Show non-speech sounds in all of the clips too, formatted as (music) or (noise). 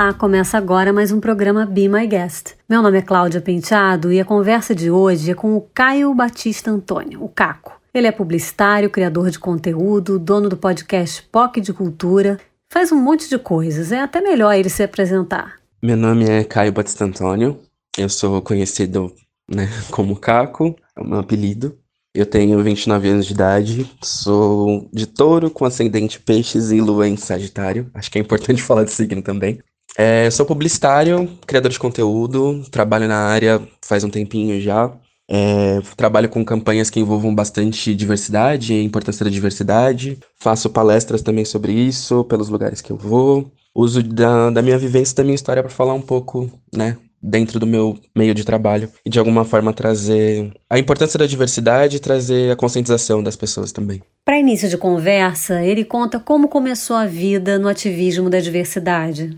Olá, começa agora mais um programa Be My Guest. Meu nome é Cláudia Penteado e a conversa de hoje é com o Caio Batista Antônio, o Caco. Ele é publicitário, criador de conteúdo, dono do podcast POC de Cultura, faz um monte de coisas, é até melhor ele se apresentar. Meu nome é Caio Batista Antônio, eu sou conhecido né, (laughs) como Caco, é o meu apelido. Eu tenho 29 anos de idade, sou de touro com ascendente peixes e lua em sagitário. Acho que é importante (laughs) falar de signo também. É, sou publicitário, criador de conteúdo, trabalho na área faz um tempinho já. É, trabalho com campanhas que envolvam bastante diversidade, a importância da diversidade. Faço palestras também sobre isso, pelos lugares que eu vou. Uso da, da minha vivência e da minha história para falar um pouco, né, dentro do meu meio de trabalho e de alguma forma trazer a importância da diversidade e trazer a conscientização das pessoas também. Para início de conversa, ele conta como começou a vida no ativismo da diversidade.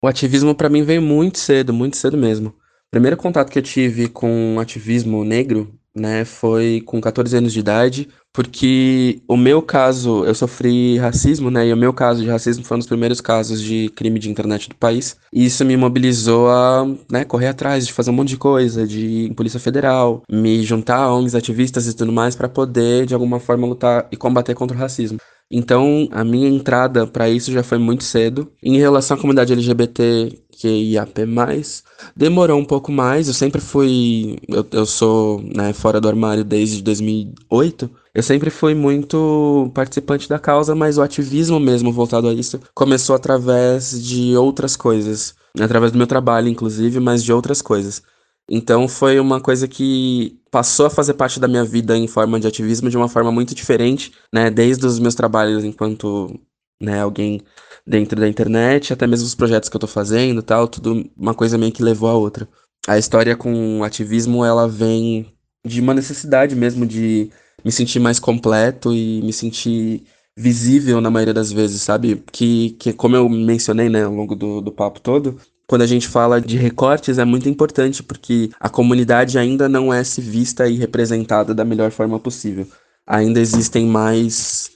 O ativismo para mim veio muito cedo, muito cedo mesmo. O primeiro contato que eu tive com ativismo negro, né, foi com 14 anos de idade, porque o meu caso, eu sofri racismo, né, e o meu caso de racismo foi um dos primeiros casos de crime de internet do país, e isso me mobilizou a, né, correr atrás de fazer um monte de coisa, de ir em Polícia Federal, me juntar a ONGs ativistas e tudo mais para poder de alguma forma lutar e combater contra o racismo. Então, a minha entrada para isso já foi muito cedo. Em relação à comunidade LGBT QIAP+, demorou um pouco mais. Eu sempre fui... Eu, eu sou né, fora do armário desde 2008. Eu sempre fui muito participante da causa, mas o ativismo mesmo voltado a isso começou através de outras coisas. Através do meu trabalho, inclusive, mas de outras coisas. Então foi uma coisa que passou a fazer parte da minha vida em forma de ativismo de uma forma muito diferente, né? Desde os meus trabalhos enquanto né, alguém dentro da internet, até mesmo os projetos que eu tô fazendo tal, tudo uma coisa meio que levou a outra. A história com o ativismo, ela vem de uma necessidade mesmo de me sentir mais completo e me sentir visível na maioria das vezes, sabe? Que, que como eu mencionei, né, ao longo do, do papo todo, quando a gente fala de recortes é muito importante porque a comunidade ainda não é se vista e representada da melhor forma possível. Ainda existem mais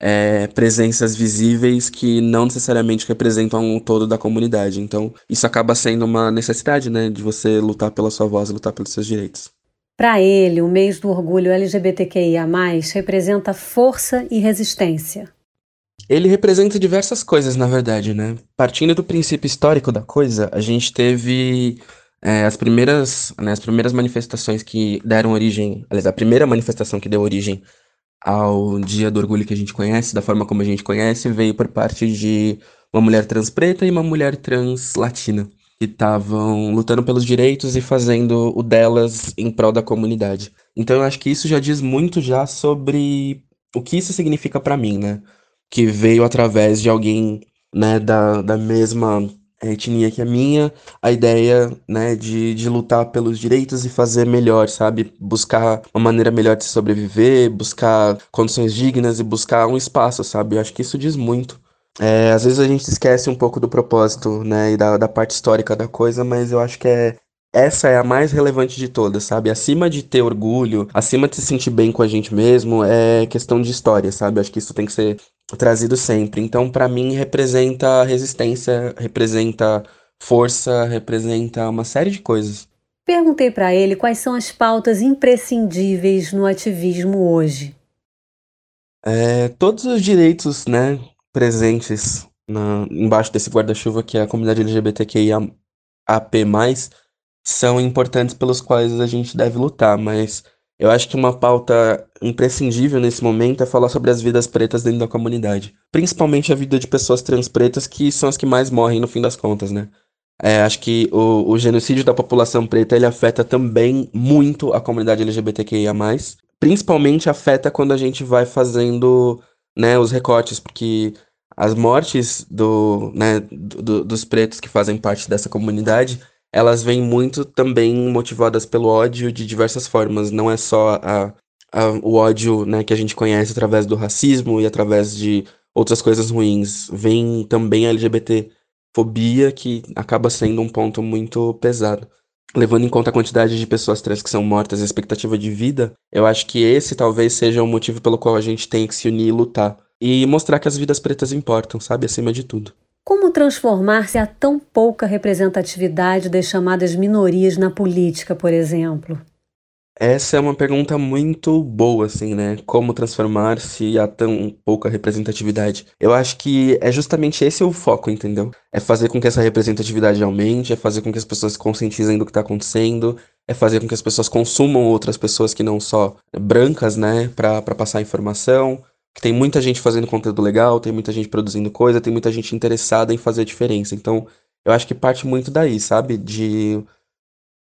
é, presenças visíveis que não necessariamente representam o todo da comunidade. Então, isso acaba sendo uma necessidade, né, de você lutar pela sua voz, lutar pelos seus direitos. Para ele, o mês do orgulho LGBTQIA+, representa força e resistência. Ele representa diversas coisas, na verdade, né? Partindo do princípio histórico da coisa, a gente teve é, as primeiras, né, as primeiras manifestações que deram origem, aliás, a primeira manifestação que deu origem ao Dia do Orgulho que a gente conhece, da forma como a gente conhece, veio por parte de uma mulher trans preta e uma mulher trans latina, que estavam lutando pelos direitos e fazendo o delas em prol da comunidade. Então eu acho que isso já diz muito já sobre o que isso significa para mim, né? Que veio através de alguém, né, da, da mesma etnia que a minha, a ideia, né, de, de lutar pelos direitos e fazer melhor, sabe? Buscar uma maneira melhor de sobreviver, buscar condições dignas e buscar um espaço, sabe? Eu acho que isso diz muito. É, às vezes a gente esquece um pouco do propósito, né, e da, da parte histórica da coisa, mas eu acho que é essa é a mais relevante de todas, sabe? Acima de ter orgulho, acima de se sentir bem com a gente mesmo, é questão de história, sabe? Acho que isso tem que ser trazido sempre. Então, para mim, representa resistência, representa força, representa uma série de coisas. Perguntei para ele quais são as pautas imprescindíveis no ativismo hoje. É, todos os direitos, né, presentes na, embaixo desse guarda-chuva que é a comunidade LGBTQIA AP+, são importantes pelos quais a gente deve lutar, mas eu acho que uma pauta imprescindível nesse momento é falar sobre as vidas pretas dentro da comunidade. Principalmente a vida de pessoas trans pretas, que são as que mais morrem no fim das contas, né? É, acho que o, o genocídio da população preta ele afeta também muito a comunidade LGBTQIA. Principalmente afeta quando a gente vai fazendo né, os recortes, porque as mortes do, né, do, dos pretos que fazem parte dessa comunidade elas vêm muito também motivadas pelo ódio de diversas formas. Não é só a, a, o ódio né, que a gente conhece através do racismo e através de outras coisas ruins. Vem também a LGBTfobia, que acaba sendo um ponto muito pesado. Levando em conta a quantidade de pessoas trans que são mortas e a expectativa de vida, eu acho que esse talvez seja o motivo pelo qual a gente tem que se unir e lutar. E mostrar que as vidas pretas importam, sabe? Acima de tudo. Como transformar-se a tão pouca representatividade das chamadas minorias na política, por exemplo? Essa é uma pergunta muito boa, assim, né? Como transformar-se a tão pouca representatividade? Eu acho que é justamente esse o foco, entendeu? É fazer com que essa representatividade aumente, é fazer com que as pessoas se conscientizem do que está acontecendo, é fazer com que as pessoas consumam outras pessoas que não só brancas, né, para passar informação. Que tem muita gente fazendo conteúdo legal, tem muita gente produzindo coisa, tem muita gente interessada em fazer a diferença. Então, eu acho que parte muito daí, sabe? De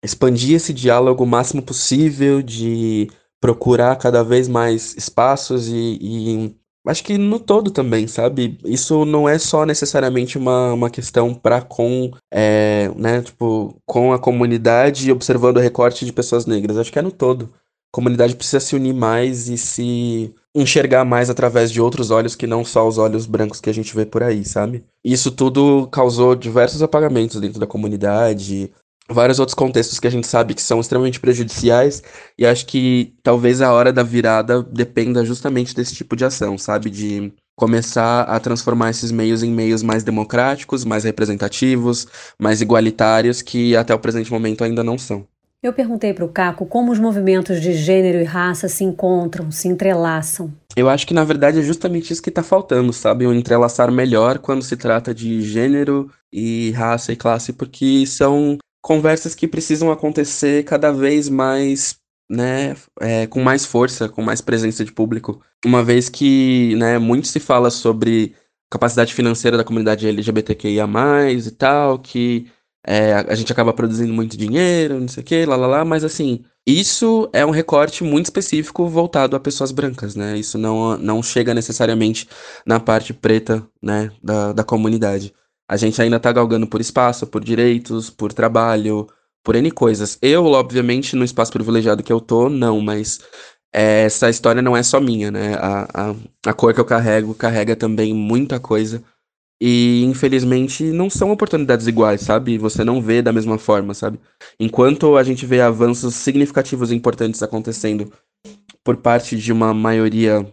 expandir esse diálogo o máximo possível, de procurar cada vez mais espaços e, e acho que no todo também, sabe? Isso não é só necessariamente uma, uma questão para com, é, né, tipo, com a comunidade observando o recorte de pessoas negras. Acho que é no todo. A comunidade precisa se unir mais e se enxergar mais através de outros olhos que não só os olhos brancos que a gente vê por aí, sabe? Isso tudo causou diversos apagamentos dentro da comunidade, vários outros contextos que a gente sabe que são extremamente prejudiciais e acho que talvez a hora da virada dependa justamente desse tipo de ação, sabe? De começar a transformar esses meios em meios mais democráticos, mais representativos, mais igualitários, que até o presente momento ainda não são. Eu perguntei para o Caco como os movimentos de gênero e raça se encontram, se entrelaçam. Eu acho que na verdade é justamente isso que está faltando, sabe? Um entrelaçar melhor quando se trata de gênero e raça e classe, porque são conversas que precisam acontecer cada vez mais, né, é, com mais força, com mais presença de público. Uma vez que, né, muito se fala sobre capacidade financeira da comunidade LGBTQIA+, e tal, que é, a gente acaba produzindo muito dinheiro, não sei o que, lá, lá, lá, mas assim, isso é um recorte muito específico voltado a pessoas brancas, né? Isso não, não chega necessariamente na parte preta, né, da, da comunidade. A gente ainda tá galgando por espaço, por direitos, por trabalho, por N coisas. Eu, obviamente, no espaço privilegiado que eu tô, não, mas essa história não é só minha, né? A, a, a cor que eu carrego carrega também muita coisa. E, infelizmente, não são oportunidades iguais, sabe? Você não vê da mesma forma, sabe? Enquanto a gente vê avanços significativos e importantes acontecendo por parte de uma maioria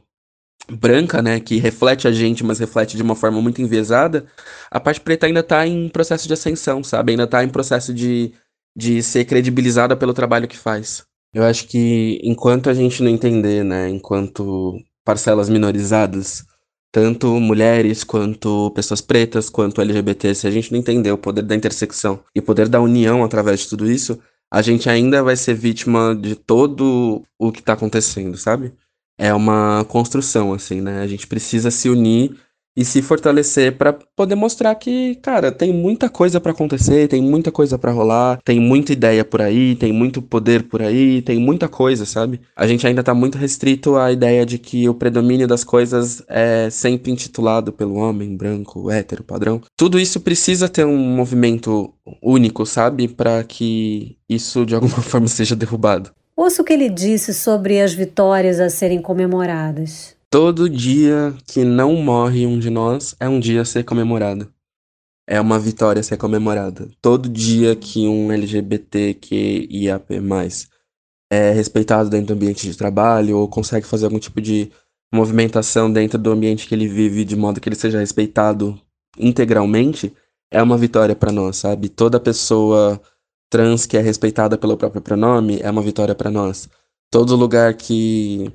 branca, né, que reflete a gente, mas reflete de uma forma muito enviesada, a parte preta ainda está em processo de ascensão, sabe? Ainda está em processo de, de ser credibilizada pelo trabalho que faz. Eu acho que enquanto a gente não entender, né, enquanto parcelas minorizadas, tanto mulheres quanto pessoas pretas, quanto LGBT, se a gente não entender o poder da intersecção e o poder da união através de tudo isso, a gente ainda vai ser vítima de todo o que está acontecendo, sabe? é uma construção, assim, né? A gente precisa se unir e se fortalecer para poder mostrar que, cara, tem muita coisa para acontecer, tem muita coisa para rolar, tem muita ideia por aí, tem muito poder por aí, tem muita coisa, sabe? A gente ainda tá muito restrito à ideia de que o predomínio das coisas é sempre intitulado pelo homem branco, hétero, padrão. Tudo isso precisa ter um movimento único, sabe? Para que isso de alguma forma (laughs) seja derrubado. Ouça o que ele disse sobre as vitórias a serem comemoradas. Todo dia que não morre um de nós é um dia a ser comemorado. É uma vitória a ser comemorada. Todo dia que um LGBTQIAP+, é respeitado dentro do ambiente de trabalho ou consegue fazer algum tipo de movimentação dentro do ambiente que ele vive de modo que ele seja respeitado integralmente, é uma vitória para nós, sabe? Toda pessoa trans que é respeitada pelo próprio pronome é uma vitória para nós. Todo lugar que,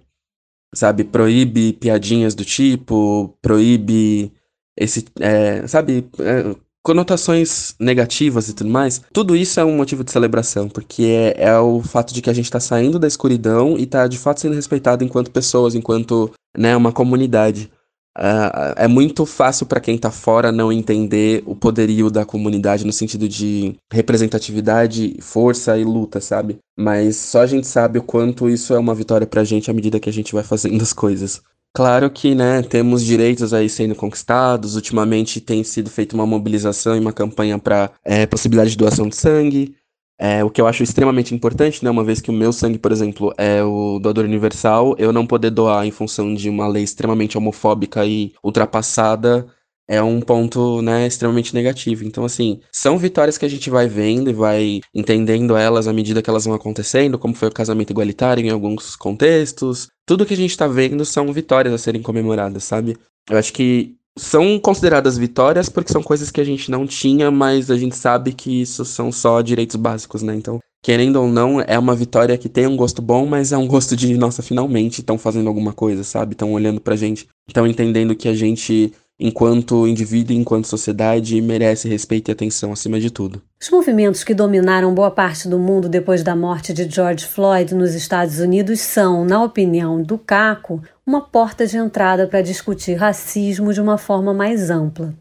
sabe, proíbe piadinhas do tipo, proíbe esse, é, sabe, é, conotações negativas e tudo mais, tudo isso é um motivo de celebração, porque é, é o fato de que a gente está saindo da escuridão e está de fato sendo respeitado enquanto pessoas, enquanto né, uma comunidade. Uh, é muito fácil para quem tá fora não entender o poderio da comunidade no sentido de representatividade, força e luta, sabe? Mas só a gente sabe o quanto isso é uma vitória pra gente à medida que a gente vai fazendo as coisas. Claro que, né, temos direitos aí sendo conquistados. Ultimamente tem sido feita uma mobilização e uma campanha para é, possibilidade de doação de sangue. É, o que eu acho extremamente importante, né? Uma vez que o meu sangue, por exemplo, é o doador universal, eu não poder doar em função de uma lei extremamente homofóbica e ultrapassada é um ponto, né, extremamente negativo. Então, assim, são vitórias que a gente vai vendo e vai entendendo elas à medida que elas vão acontecendo, como foi o casamento igualitário em alguns contextos. Tudo que a gente tá vendo são vitórias a serem comemoradas, sabe? Eu acho que são consideradas vitórias porque são coisas que a gente não tinha, mas a gente sabe que isso são só direitos básicos, né? Então, querendo ou não, é uma vitória que tem um gosto bom, mas é um gosto de, nossa, finalmente estão fazendo alguma coisa, sabe? Estão olhando pra gente, estão entendendo que a gente enquanto indivíduo e enquanto sociedade, merece respeito e atenção acima de tudo. Os movimentos que dominaram boa parte do mundo depois da morte de George Floyd nos Estados Unidos são, na opinião do Caco, uma porta de entrada para discutir racismo de uma forma mais ampla.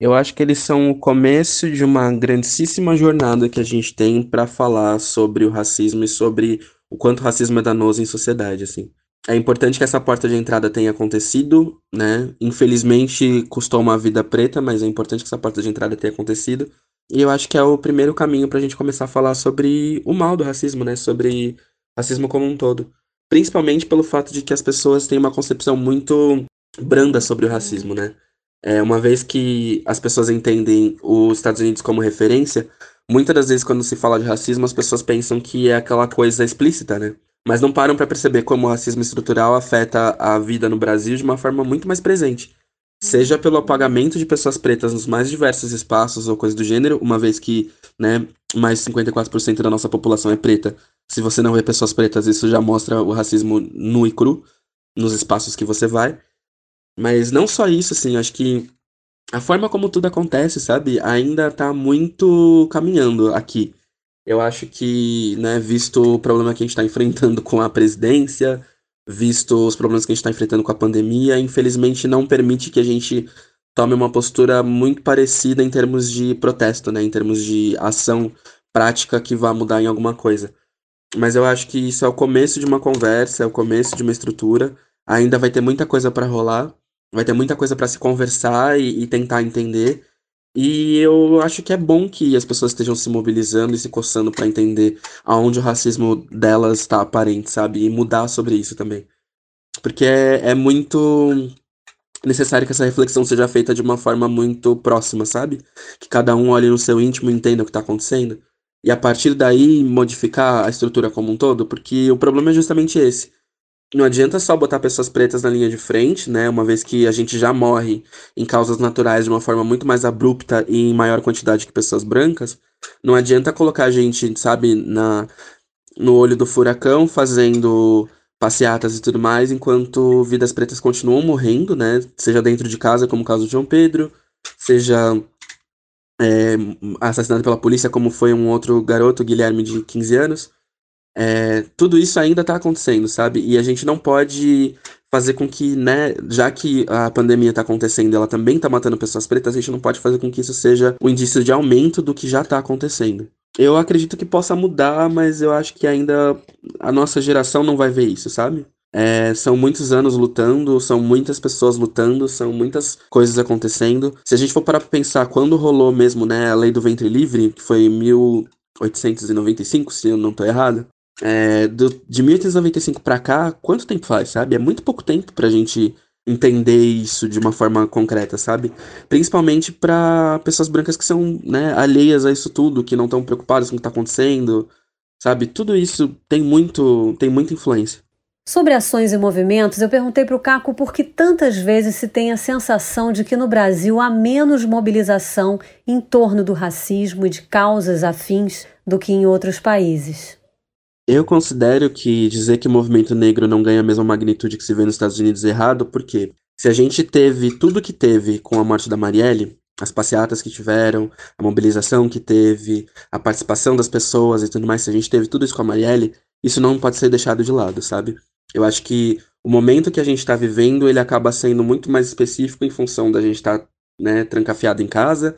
Eu acho que eles são o começo de uma grandíssima jornada que a gente tem para falar sobre o racismo e sobre o quanto o racismo é danoso em sociedade, assim. É importante que essa porta de entrada tenha acontecido, né? Infelizmente custou uma vida preta, mas é importante que essa porta de entrada tenha acontecido. E eu acho que é o primeiro caminho para a gente começar a falar sobre o mal do racismo, né? Sobre racismo como um todo. Principalmente pelo fato de que as pessoas têm uma concepção muito branda sobre o racismo, né? É, uma vez que as pessoas entendem os Estados Unidos como referência, muitas das vezes quando se fala de racismo, as pessoas pensam que é aquela coisa explícita, né? Mas não param para perceber como o racismo estrutural afeta a vida no Brasil de uma forma muito mais presente. Seja pelo apagamento de pessoas pretas nos mais diversos espaços ou coisa do gênero, uma vez que né, mais 54% da nossa população é preta. Se você não vê pessoas pretas, isso já mostra o racismo nu e cru nos espaços que você vai. Mas não só isso, assim, acho que a forma como tudo acontece, sabe, ainda tá muito caminhando aqui. Eu acho que, né, visto o problema que a gente está enfrentando com a presidência, visto os problemas que a gente está enfrentando com a pandemia, infelizmente não permite que a gente tome uma postura muito parecida em termos de protesto, né, em termos de ação prática que vá mudar em alguma coisa. Mas eu acho que isso é o começo de uma conversa, é o começo de uma estrutura. Ainda vai ter muita coisa para rolar, vai ter muita coisa para se conversar e, e tentar entender. E eu acho que é bom que as pessoas estejam se mobilizando e se coçando para entender aonde o racismo delas está aparente, sabe? E mudar sobre isso também. Porque é, é muito necessário que essa reflexão seja feita de uma forma muito próxima, sabe? Que cada um olhe no seu íntimo e entenda o que está acontecendo. E a partir daí modificar a estrutura como um todo, porque o problema é justamente esse não adianta só botar pessoas pretas na linha de frente, né? Uma vez que a gente já morre em causas naturais de uma forma muito mais abrupta e em maior quantidade que pessoas brancas. Não adianta colocar a gente, sabe, na, no olho do furacão fazendo passeatas e tudo mais, enquanto vidas pretas continuam morrendo, né? Seja dentro de casa, como o caso de João Pedro, seja é, assassinado pela polícia, como foi um outro garoto, Guilherme, de 15 anos. É, tudo isso ainda está acontecendo, sabe? E a gente não pode fazer com que, né, já que a pandemia está acontecendo, ela também está matando pessoas pretas, a gente não pode fazer com que isso seja um indício de aumento do que já está acontecendo. Eu acredito que possa mudar, mas eu acho que ainda a nossa geração não vai ver isso, sabe? É, são muitos anos lutando, são muitas pessoas lutando, são muitas coisas acontecendo. Se a gente for parar pra pensar quando rolou mesmo, né, a lei do ventre livre, que foi em 1895, se eu não tô errado, é, do, de 1895 para cá, quanto tempo faz, sabe? É muito pouco tempo pra gente entender isso de uma forma concreta, sabe? Principalmente para pessoas brancas que são né, alheias a isso tudo, que não estão preocupadas com o que está acontecendo, sabe? Tudo isso tem muito, tem muita influência. Sobre ações e movimentos, eu perguntei para o Caco por que tantas vezes se tem a sensação de que no Brasil há menos mobilização em torno do racismo e de causas afins do que em outros países. Eu considero que dizer que o movimento negro não ganha a mesma magnitude que se vê nos Estados Unidos é errado, porque se a gente teve tudo que teve com a morte da Marielle, as passeatas que tiveram, a mobilização que teve, a participação das pessoas e tudo mais, se a gente teve tudo isso com a Marielle, isso não pode ser deixado de lado, sabe? Eu acho que o momento que a gente está vivendo, ele acaba sendo muito mais específico em função da gente estar tá, né, trancafiado em casa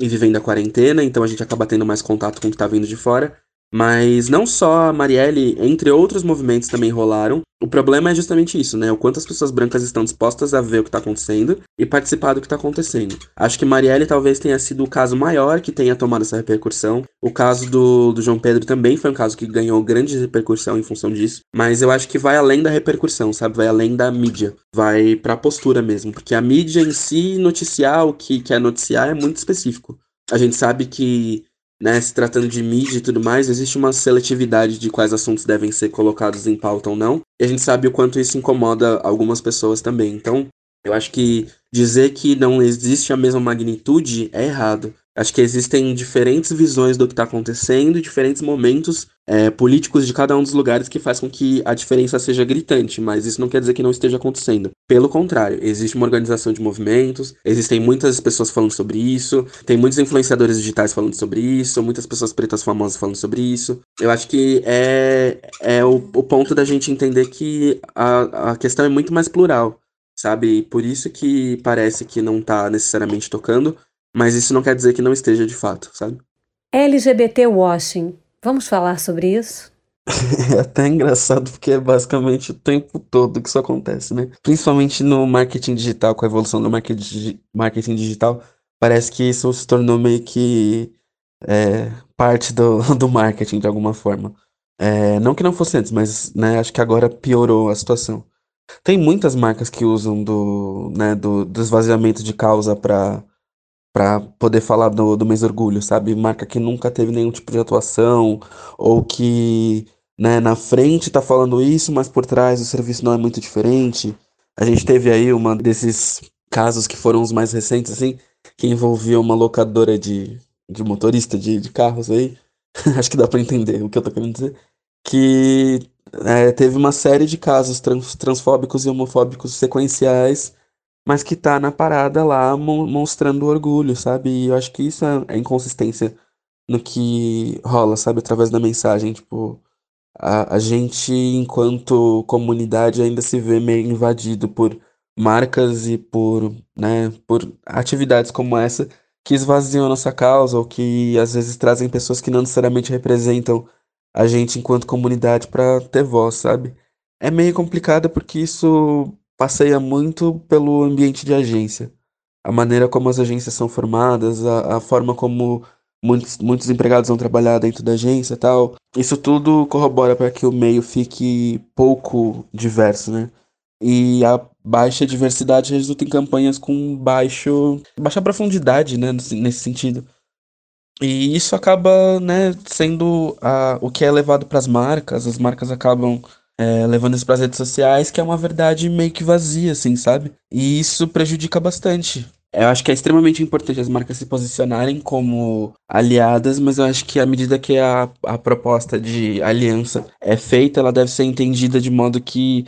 e vivendo a quarentena, então a gente acaba tendo mais contato com o que está vindo de fora. Mas não só a Marielle, entre outros movimentos também rolaram. O problema é justamente isso, né? O quanto as pessoas brancas estão dispostas a ver o que está acontecendo e participar do que está acontecendo. Acho que Marielle talvez tenha sido o caso maior que tenha tomado essa repercussão. O caso do, do João Pedro também foi um caso que ganhou grande repercussão em função disso. Mas eu acho que vai além da repercussão, sabe? Vai além da mídia. Vai pra postura mesmo. Porque a mídia em si, noticiar o que quer noticiar é muito específico. A gente sabe que né, se tratando de mídia e tudo mais, existe uma seletividade de quais assuntos devem ser colocados em pauta ou não. E a gente sabe o quanto isso incomoda algumas pessoas também. Então, Eu acho que dizer que não existe a mesma magnitude é errado. Acho que existem diferentes visões do que está acontecendo diferentes momentos é, políticos de cada um dos lugares que faz com que a diferença seja gritante, mas isso não quer dizer que não esteja acontecendo. Pelo contrário, existe uma organização de movimentos, existem muitas pessoas falando sobre isso, tem muitos influenciadores digitais falando sobre isso, muitas pessoas pretas famosas falando sobre isso. Eu acho que é, é o, o ponto da gente entender que a, a questão é muito mais plural, sabe? Por isso que parece que não está necessariamente tocando, mas isso não quer dizer que não esteja de fato, sabe? LGBT washing. Vamos falar sobre isso? (laughs) É até engraçado porque é basicamente o tempo todo que isso acontece, né? Principalmente no marketing digital, com a evolução do marketing digital, parece que isso se tornou meio que é, parte do, (laughs) do marketing de alguma forma. É, não que não fosse antes, mas né, acho que agora piorou a situação. Tem muitas marcas que usam do, né, do, do esvaziamento de causa para para poder falar do, do mês orgulho, sabe? Marca que nunca teve nenhum tipo de atuação, ou que né, na frente tá falando isso, mas por trás o serviço não é muito diferente. A gente teve aí uma desses casos que foram os mais recentes, assim, que envolvia uma locadora de, de motorista de, de carros aí. (laughs) Acho que dá para entender o que eu tô querendo dizer. Que é, teve uma série de casos trans, transfóbicos e homofóbicos sequenciais mas que tá na parada lá mostrando orgulho, sabe? E eu acho que isso é, é inconsistência no que rola, sabe? Através da mensagem, tipo, a, a gente, enquanto comunidade, ainda se vê meio invadido por marcas e por, né, por atividades como essa que esvaziam a nossa causa ou que às vezes trazem pessoas que não necessariamente representam a gente enquanto comunidade para ter voz, sabe? É meio complicado porque isso passeia muito pelo ambiente de agência. A maneira como as agências são formadas, a, a forma como muitos, muitos empregados vão trabalhar dentro da agência tal. Isso tudo corrobora para que o meio fique pouco diverso, né? E a baixa diversidade resulta em campanhas com baixo, baixa profundidade, né, nesse sentido. E isso acaba, né, sendo a, o que é levado para as marcas. As marcas acabam é, levando isso para as redes sociais, que é uma verdade meio que vazia, assim, sabe? E isso prejudica bastante. Eu acho que é extremamente importante as marcas se posicionarem como aliadas, mas eu acho que à medida que a, a proposta de aliança é feita, ela deve ser entendida de modo que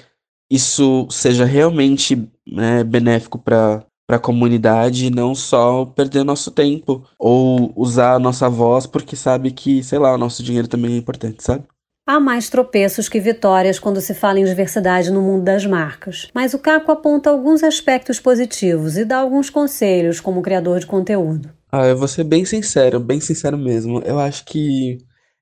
isso seja realmente né, benéfico para para a comunidade e não só perder nosso tempo ou usar a nossa voz porque sabe que, sei lá, o nosso dinheiro também é importante, sabe? Há mais tropeços que vitórias quando se fala em diversidade no mundo das marcas, mas o Caco aponta alguns aspectos positivos e dá alguns conselhos como criador de conteúdo. Ah, eu vou ser bem sincero, bem sincero mesmo. Eu acho que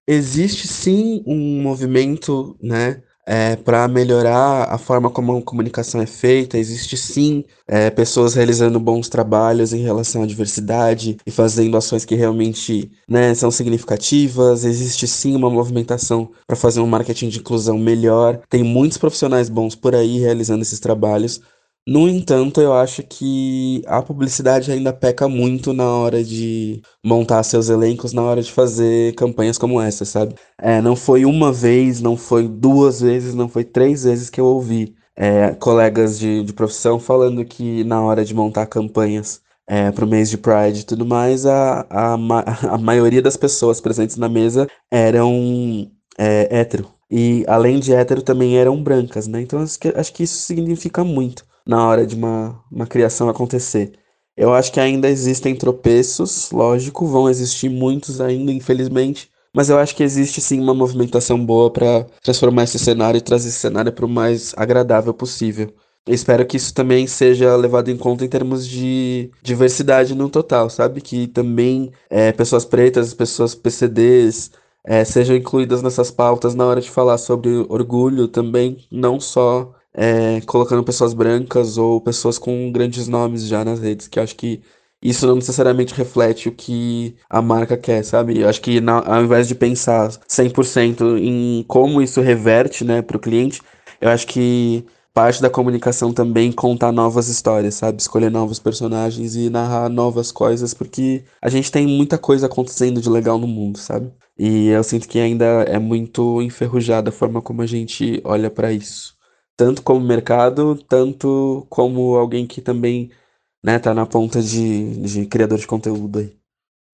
existe sim um movimento, né, é, para melhorar a forma como a comunicação é feita. Existe sim é, pessoas realizando bons trabalhos em relação à diversidade e fazendo ações que realmente né, são significativas. Existe sim uma movimentação para fazer um marketing de inclusão melhor. Tem muitos profissionais bons por aí realizando esses trabalhos. No entanto, eu acho que a publicidade ainda peca muito na hora de montar seus elencos, na hora de fazer campanhas como essa, sabe? É, não foi uma vez, não foi duas vezes, não foi três vezes que eu ouvi é, colegas de, de profissão falando que na hora de montar campanhas é, para o mês de Pride e tudo mais, a, a, (laughs) a maioria das pessoas presentes na mesa eram é, hétero. E além de hétero, também eram brancas, né? Então acho que, acho que isso significa muito na hora de uma, uma criação acontecer. Eu acho que ainda existem tropeços, lógico, vão existir muitos ainda, infelizmente, mas eu acho que existe sim uma movimentação boa para transformar esse cenário e trazer esse cenário para o mais agradável possível. Eu espero que isso também seja levado em conta em termos de diversidade no total, sabe? Que também é, pessoas pretas, pessoas PCDs é, sejam incluídas nessas pautas na hora de falar sobre orgulho também, não só é, colocando pessoas brancas ou pessoas com grandes nomes já nas redes, que acho que isso não necessariamente reflete o que a marca quer, sabe? Eu acho que na, ao invés de pensar 100% em como isso reverte, né, o cliente, eu acho que parte da comunicação também contar novas histórias, sabe? Escolher novos personagens e narrar novas coisas, porque a gente tem muita coisa acontecendo de legal no mundo, sabe? E eu sinto que ainda é muito enferrujada a forma como a gente olha para isso. Tanto como mercado, tanto como alguém que também, né, tá na ponta de, de criador de conteúdo aí.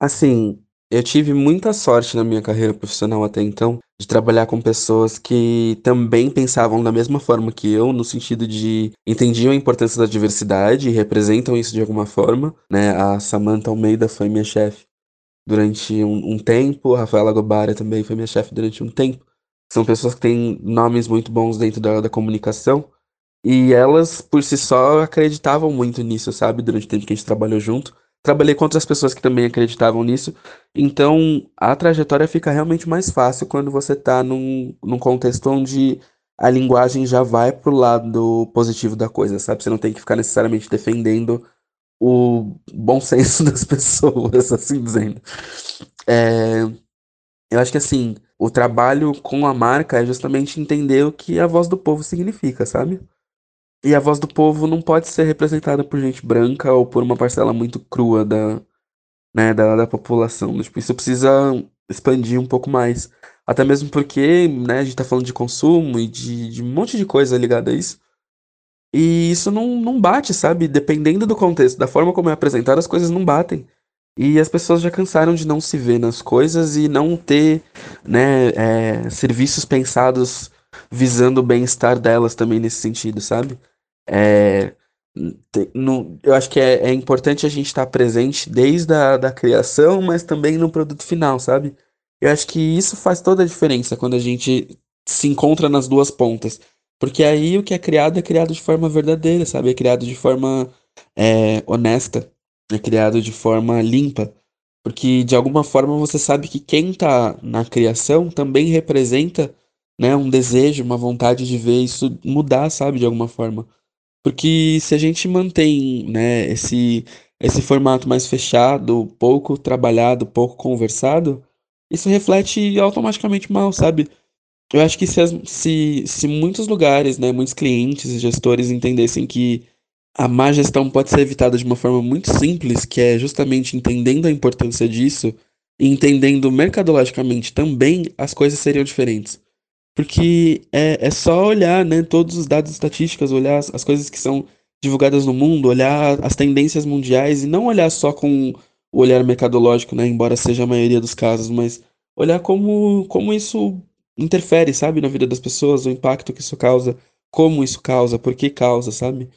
Assim, eu tive muita sorte na minha carreira profissional até então de trabalhar com pessoas que também pensavam da mesma forma que eu, no sentido de entendiam a importância da diversidade e representam isso de alguma forma, né? A Samantha Almeida foi minha chefe durante um, um tempo, a Rafaela Gobara também foi minha chefe durante um tempo. São pessoas que têm nomes muito bons dentro da, da comunicação e elas, por si só, acreditavam muito nisso, sabe? Durante o tempo que a gente trabalhou junto trabalhei com outras pessoas que também acreditavam nisso. Então, a trajetória fica realmente mais fácil quando você está num, num contexto onde a linguagem já vai pro lado positivo da coisa, sabe? Você não tem que ficar necessariamente defendendo o bom (laughs) senso das pessoas, (laughs) assim dizendo. É, eu acho que assim, o trabalho com a marca é justamente entender o que a voz do povo significa, sabe? E a voz do povo não pode ser representada por gente branca ou por uma parcela muito crua da, né, da, da população. Tipo, isso precisa expandir um pouco mais. Até mesmo porque, né, a gente tá falando de consumo e de, de um monte de coisa ligada a isso. E isso não, não bate, sabe? Dependendo do contexto, da forma como é apresentado, as coisas não batem. E as pessoas já cansaram de não se ver nas coisas e não ter, né, é, serviços pensados visando o bem-estar delas também nesse sentido, sabe? É, tem, no, eu acho que é, é importante a gente estar presente desde a da criação, mas também no produto final, sabe? Eu acho que isso faz toda a diferença quando a gente se encontra nas duas pontas. Porque aí o que é criado é criado de forma verdadeira, sabe? É criado de forma é, honesta, é criado de forma limpa. Porque de alguma forma você sabe que quem está na criação também representa né, um desejo, uma vontade de ver isso mudar, sabe? De alguma forma. Porque se a gente mantém, né, esse, esse formato mais fechado, pouco trabalhado, pouco conversado, isso reflete automaticamente mal, sabe? Eu acho que se, as, se, se muitos lugares, né, muitos clientes gestores entendessem que a má gestão pode ser evitada de uma forma muito simples, que é justamente entendendo a importância disso e entendendo mercadologicamente também, as coisas seriam diferentes. Porque é, é só olhar, né, todos os dados estatísticos, olhar as, as coisas que são divulgadas no mundo, olhar as tendências mundiais e não olhar só com o olhar mercadológico, né, embora seja a maioria dos casos, mas olhar como, como isso interfere, sabe, na vida das pessoas, o impacto que isso causa, como isso causa, por que causa, sabe?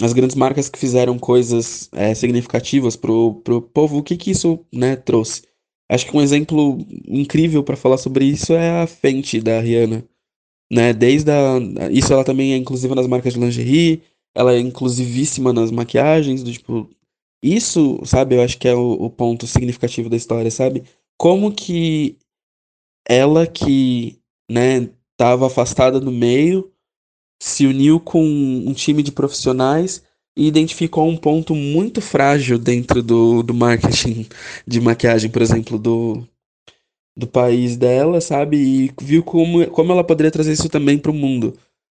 As grandes marcas que fizeram coisas é, significativas pro, pro povo, o que que isso, né, trouxe? Acho que um exemplo incrível para falar sobre isso é a Fenty da Rihanna, né? Desde a isso ela também é inclusiva nas marcas de lingerie, ela é inclusivíssima nas maquiagens, do tipo isso, sabe? Eu acho que é o, o ponto significativo da história, sabe? Como que ela que, né, estava afastada do meio, se uniu com um time de profissionais e identificou um ponto muito frágil dentro do, do marketing de maquiagem, por exemplo, do, do país dela, sabe? E viu como, como ela poderia trazer isso também para o mundo.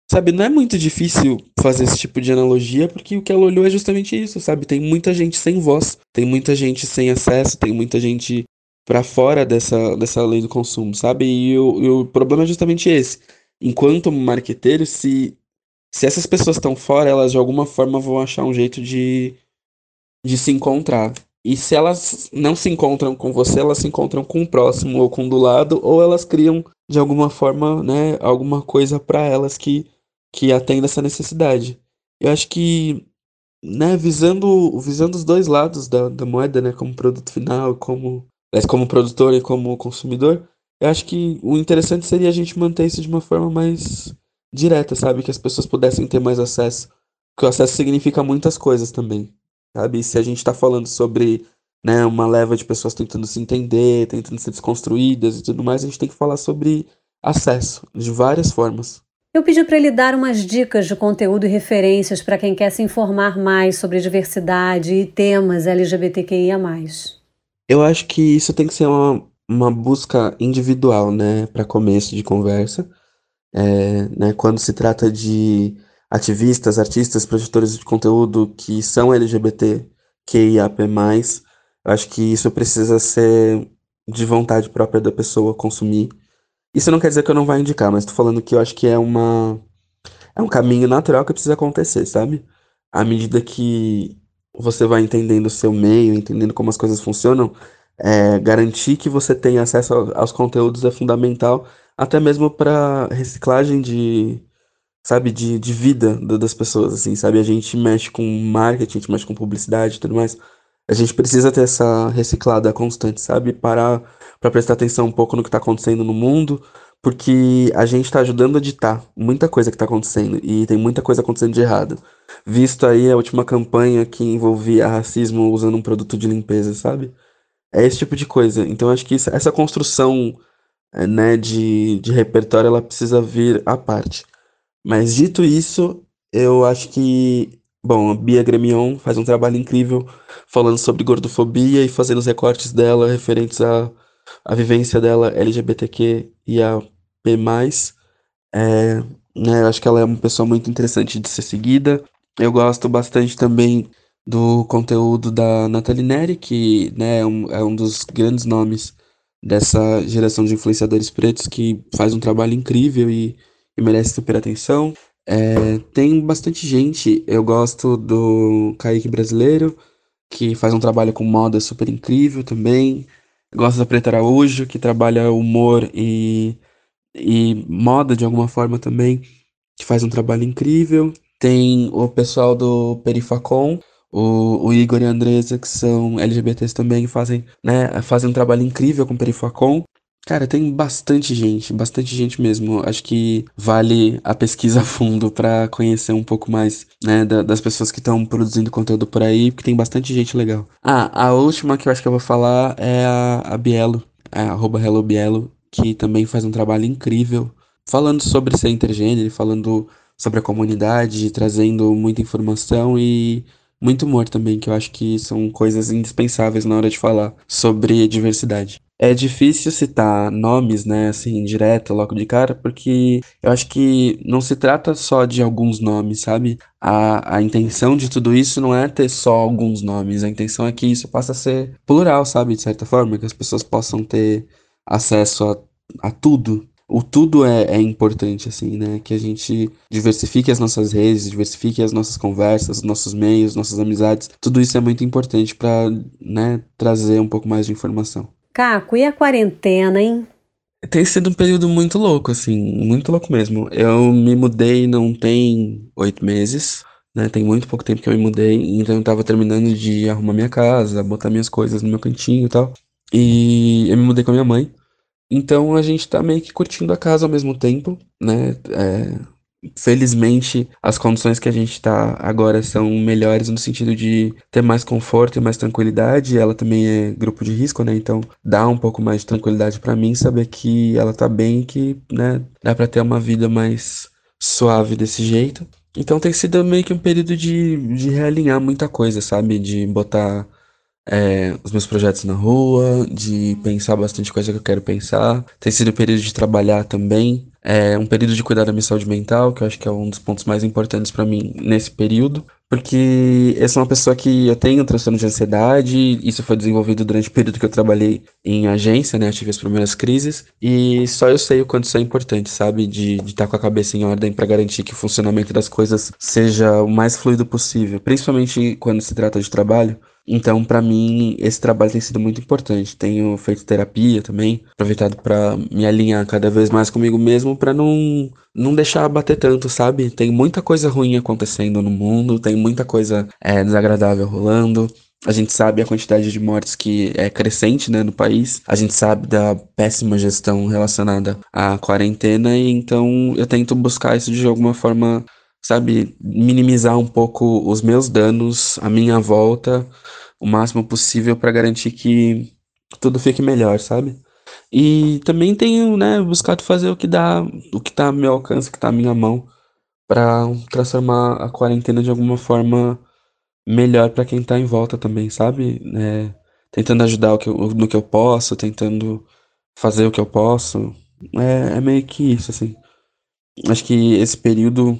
Sabe, não é muito difícil fazer esse tipo de analogia, porque o que ela olhou é justamente isso, sabe? Tem muita gente sem voz, tem muita gente sem acesso, tem muita gente para fora dessa, dessa lei do consumo, sabe? E o, e o problema é justamente esse. Enquanto marqueteiro, se se essas pessoas estão fora, elas de alguma forma vão achar um jeito de, de se encontrar. E se elas não se encontram com você, elas se encontram com o próximo ou com o do lado, ou elas criam de alguma forma, né, alguma coisa para elas que que atenda essa necessidade. Eu acho que, né, visando visando os dois lados da, da moeda, né, como produto final, como como produtor e como consumidor, eu acho que o interessante seria a gente manter isso de uma forma mais direta, sabe? Que as pessoas pudessem ter mais acesso. Porque o acesso significa muitas coisas também, sabe? E se a gente está falando sobre né, uma leva de pessoas tentando se entender, tentando ser desconstruídas e tudo mais, a gente tem que falar sobre acesso, de várias formas. Eu pedi para ele dar umas dicas de conteúdo e referências para quem quer se informar mais sobre diversidade e temas LGBTQIA. Eu acho que isso tem que ser uma, uma busca individual, né, para começo de conversa. É, né, quando se trata de ativistas, artistas, produtores de conteúdo que são LGBT, QIAP+, eu acho que isso precisa ser de vontade própria da pessoa consumir. Isso não quer dizer que eu não vá indicar, mas estou falando que eu acho que é uma é um caminho natural que precisa acontecer, sabe? À medida que você vai entendendo o seu meio, entendendo como as coisas funcionam, é, garantir que você tenha acesso aos conteúdos é fundamental, até mesmo para reciclagem de, sabe, de, de vida das pessoas, assim, sabe? A gente mexe com marketing, a gente mexe com publicidade e tudo mais. A gente precisa ter essa reciclada constante, sabe? Parar para prestar atenção um pouco no que está acontecendo no mundo, porque a gente está ajudando a ditar muita coisa que está acontecendo e tem muita coisa acontecendo de errado. Visto aí a última campanha que envolvia racismo usando um produto de limpeza, sabe? É esse tipo de coisa. Então acho que isso, essa construção é, né, de, de repertório ela precisa vir à parte. Mas dito isso, eu acho que, bom, a Bia Gremion faz um trabalho incrível falando sobre gordofobia e fazendo os recortes dela referentes à, à vivência dela LGBTQ e a P+. É, né, eu acho que ela é uma pessoa muito interessante de ser seguida. Eu gosto bastante também do conteúdo da Nathalie Neri, que né, é, um, é um dos grandes nomes dessa geração de influenciadores pretos que faz um trabalho incrível e, e merece super atenção. É, tem bastante gente, eu gosto do Kaique Brasileiro, que faz um trabalho com moda super incrível também. Gosto da Preta Araújo, que trabalha humor e, e moda de alguma forma também, que faz um trabalho incrível. Tem o pessoal do Perifacom, o, o Igor e a Andresa, que são LGBTs também, fazem, né, fazem um trabalho incrível com o Perifacom. Cara, tem bastante gente, bastante gente mesmo. Acho que vale a pesquisa (laughs) a fundo para conhecer um pouco mais, né, da, das pessoas que estão produzindo conteúdo por aí, porque tem bastante gente legal. Ah, a última que eu acho que eu vou falar é a, a Bielo, a arroba Hello Bielo, que também faz um trabalho incrível, falando sobre ser intergênero, falando sobre a comunidade, trazendo muita informação e muito humor também, que eu acho que são coisas indispensáveis na hora de falar sobre diversidade. É difícil citar nomes, né, assim, direto, logo de cara, porque eu acho que não se trata só de alguns nomes, sabe? A, a intenção de tudo isso não é ter só alguns nomes, a intenção é que isso passe a ser plural, sabe? De certa forma, que as pessoas possam ter acesso a, a tudo, o tudo é, é, importante, assim, né? Que a gente diversifique as nossas redes, diversifique as nossas conversas, nossos meios, nossas amizades. Tudo isso é muito importante para, né, trazer um pouco mais de informação. Caco, e a quarentena, hein? Tem sido um período muito louco, assim, muito louco mesmo. Eu me mudei não tem oito meses, né? Tem muito pouco tempo que eu me mudei, então eu tava terminando de arrumar minha casa, botar minhas coisas no meu cantinho e tal. E eu me mudei com a minha mãe. Então a gente tá meio que curtindo a casa ao mesmo tempo, né? É, felizmente as condições que a gente tá agora são melhores no sentido de ter mais conforto e mais tranquilidade. Ela também é grupo de risco, né? Então dá um pouco mais de tranquilidade para mim saber que ela tá bem, que, né, dá para ter uma vida mais suave desse jeito. Então tem sido meio que um período de, de realinhar muita coisa, sabe? De botar é, os meus projetos na rua, de pensar bastante coisa que eu quero pensar. Tem sido um período de trabalhar também, é um período de cuidar da minha saúde mental, que eu acho que é um dos pontos mais importantes para mim nesse período, porque eu sou uma pessoa que eu tenho transtorno de ansiedade, isso foi desenvolvido durante o período que eu trabalhei em agência, né, eu tive as primeiras crises, e só eu sei o quanto isso é importante, sabe, de estar tá com a cabeça em ordem para garantir que o funcionamento das coisas seja o mais fluido possível, principalmente quando se trata de trabalho, então, para mim, esse trabalho tem sido muito importante. Tenho feito terapia também, aproveitado para me alinhar cada vez mais comigo mesmo para não não deixar bater tanto, sabe? Tem muita coisa ruim acontecendo no mundo, tem muita coisa é, desagradável rolando. A gente sabe a quantidade de mortes que é crescente né, no país. A gente sabe da péssima gestão relacionada à quarentena. E então eu tento buscar isso de alguma forma, sabe, minimizar um pouco os meus danos à minha volta o máximo possível para garantir que tudo fique melhor, sabe? E também tenho, né, buscado fazer o que dá, o que tá ao meu alcance, o que tá à minha mão, para transformar a quarentena de alguma forma melhor para quem tá em volta também, sabe? É, tentando ajudar o que eu, no que eu posso, tentando fazer o que eu posso. É, é meio que isso, assim. Acho que esse período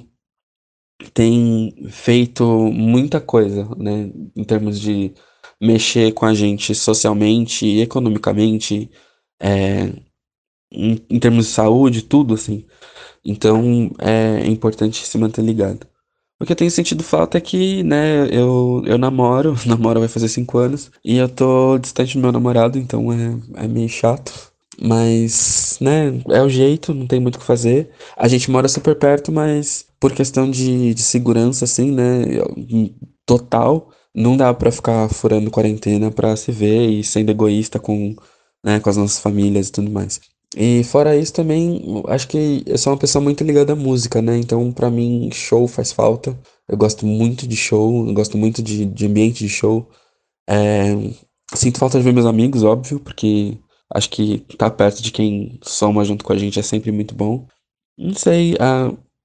tem feito muita coisa, né, em termos de mexer com a gente socialmente, economicamente, é, em, em, termos de saúde, tudo assim. Então é importante se manter ligado. O que eu tenho sentido falta é que, né, eu, eu namoro, (laughs) namoro vai fazer cinco anos, e eu tô distante do meu namorado, então é, é meio chato. Mas, né, é o jeito, não tem muito o que fazer. A gente mora super perto, mas por questão de, de segurança, assim, né, total, não dá pra ficar furando quarentena pra se ver e sendo egoísta com, né, com as nossas famílias e tudo mais. E fora isso também, acho que eu sou uma pessoa muito ligada à música, né? Então, pra mim, show faz falta. Eu gosto muito de show, eu gosto muito de, de ambiente de show. É, sinto falta de ver meus amigos, óbvio, porque acho que tá perto de quem soma junto com a gente é sempre muito bom. Não sei,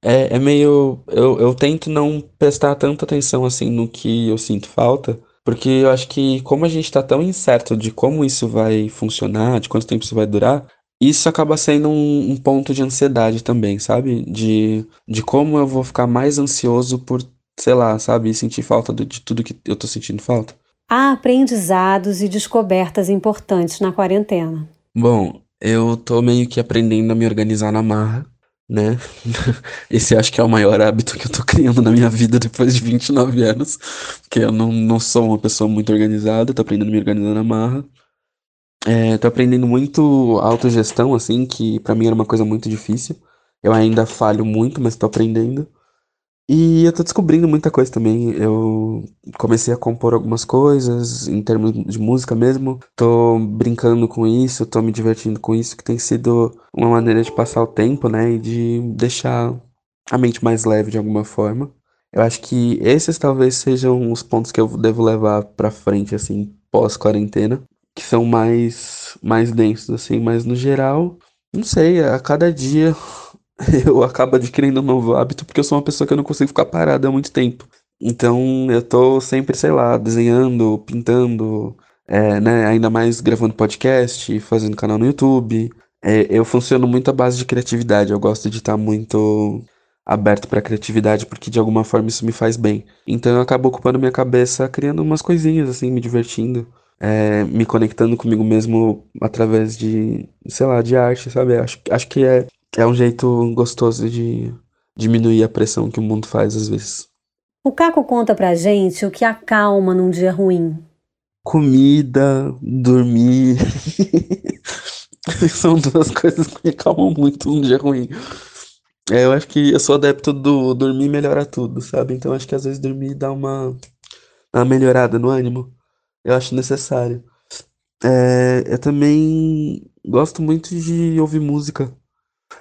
é, é meio. Eu, eu tento não prestar tanta atenção assim no que eu sinto falta. Porque eu acho que, como a gente tá tão incerto de como isso vai funcionar, de quanto tempo isso vai durar, isso acaba sendo um, um, ponto de ansiedade também, sabe? De, de como eu vou ficar mais ansioso por, sei lá, sabe? Sentir falta de, de tudo que eu tô sentindo falta. Há aprendizados e descobertas importantes na quarentena. Bom, eu tô meio que aprendendo a me organizar na marra, né? (laughs) Esse acho que é o maior hábito que eu tô criando na minha vida depois de 29 anos. Porque eu não, não sou uma pessoa muito organizada, tô aprendendo a me organizar na marra. É, tô aprendendo muito autogestão, assim, que para mim era uma coisa muito difícil. Eu ainda falho muito, mas tô aprendendo. E eu tô descobrindo muita coisa também. Eu comecei a compor algumas coisas, em termos de música mesmo. Tô brincando com isso, tô me divertindo com isso, que tem sido uma maneira de passar o tempo, né? E de deixar a mente mais leve de alguma forma. Eu acho que esses talvez sejam os pontos que eu devo levar pra frente, assim, pós-quarentena que são mais, mais densos, assim, mas no geral, não sei, a cada dia (laughs) eu acabo adquirindo um novo hábito porque eu sou uma pessoa que eu não consigo ficar parada há muito tempo. Então eu tô sempre, sei lá, desenhando, pintando, é, né, ainda mais gravando podcast, fazendo canal no YouTube. É, eu funciono muito à base de criatividade, eu gosto de estar muito aberto para criatividade porque de alguma forma isso me faz bem. Então eu acabo ocupando minha cabeça criando umas coisinhas assim, me divertindo é, me conectando comigo mesmo através de, sei lá, de arte, sabe? Acho, acho que é, é um jeito gostoso de diminuir a pressão que o mundo faz às vezes. O Caco conta pra gente o que acalma num dia ruim. Comida, dormir. (laughs) São duas coisas que me acalmam muito num dia ruim. É, eu acho que eu sou adepto do dormir melhora tudo, sabe? Então acho que às vezes dormir dá uma, uma melhorada no ânimo. Eu acho necessário. É, eu também gosto muito de ouvir música.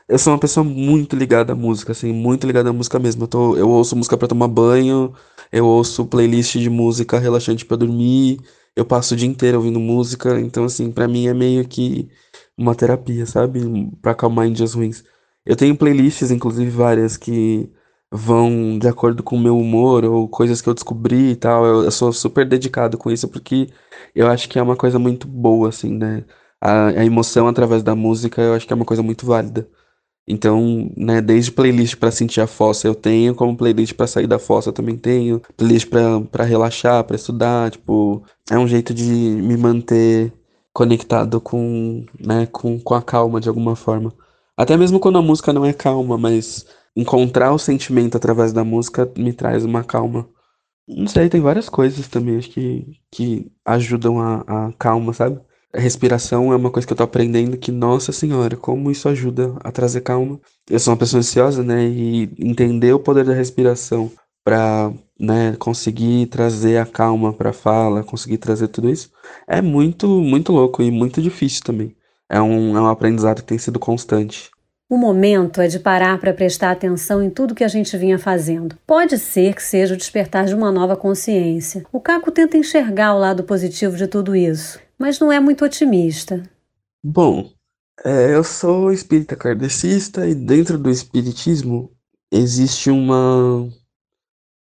Eu sou uma pessoa muito ligada à música, assim, muito ligada à música mesmo. Eu, tô, eu ouço música para tomar banho, eu ouço playlist de música relaxante para dormir, eu passo o dia inteiro ouvindo música, então assim, para mim é meio que uma terapia, sabe? Pra acalmar em dias ruins. Eu tenho playlists, inclusive várias, que vão de acordo com o meu humor ou coisas que eu descobri e tal. Eu, eu, sou super dedicado com isso porque eu acho que é uma coisa muito boa, assim, né? A, a emoção através da música eu acho que é uma coisa muito válida. Então, né, desde playlist para sentir a fossa eu tenho, como playlist para sair da fossa eu também tenho, playlist para relaxar, para estudar, tipo, é um jeito de me manter conectado com, né, com, com a calma de alguma forma. Até mesmo quando a música não é calma, mas encontrar o sentimento através da música me traz uma calma. Não sei, tem várias coisas também, acho que, que ajudam a, a calma, sabe? A respiração é uma coisa que eu tô aprendendo que, nossa senhora, como isso ajuda a trazer calma. Eu sou uma pessoa ansiosa, né? E entender o poder da respiração para né, conseguir trazer a calma para fala, conseguir trazer tudo isso, é muito, muito louco e muito difícil também. É um, é um aprendizado que tem sido constante. O momento é de parar para prestar atenção em tudo que a gente vinha fazendo. Pode ser que seja o despertar de uma nova consciência. O Caco tenta enxergar o lado positivo de tudo isso, mas não é muito otimista. Bom, é, eu sou espírita kardecista e dentro do espiritismo existe uma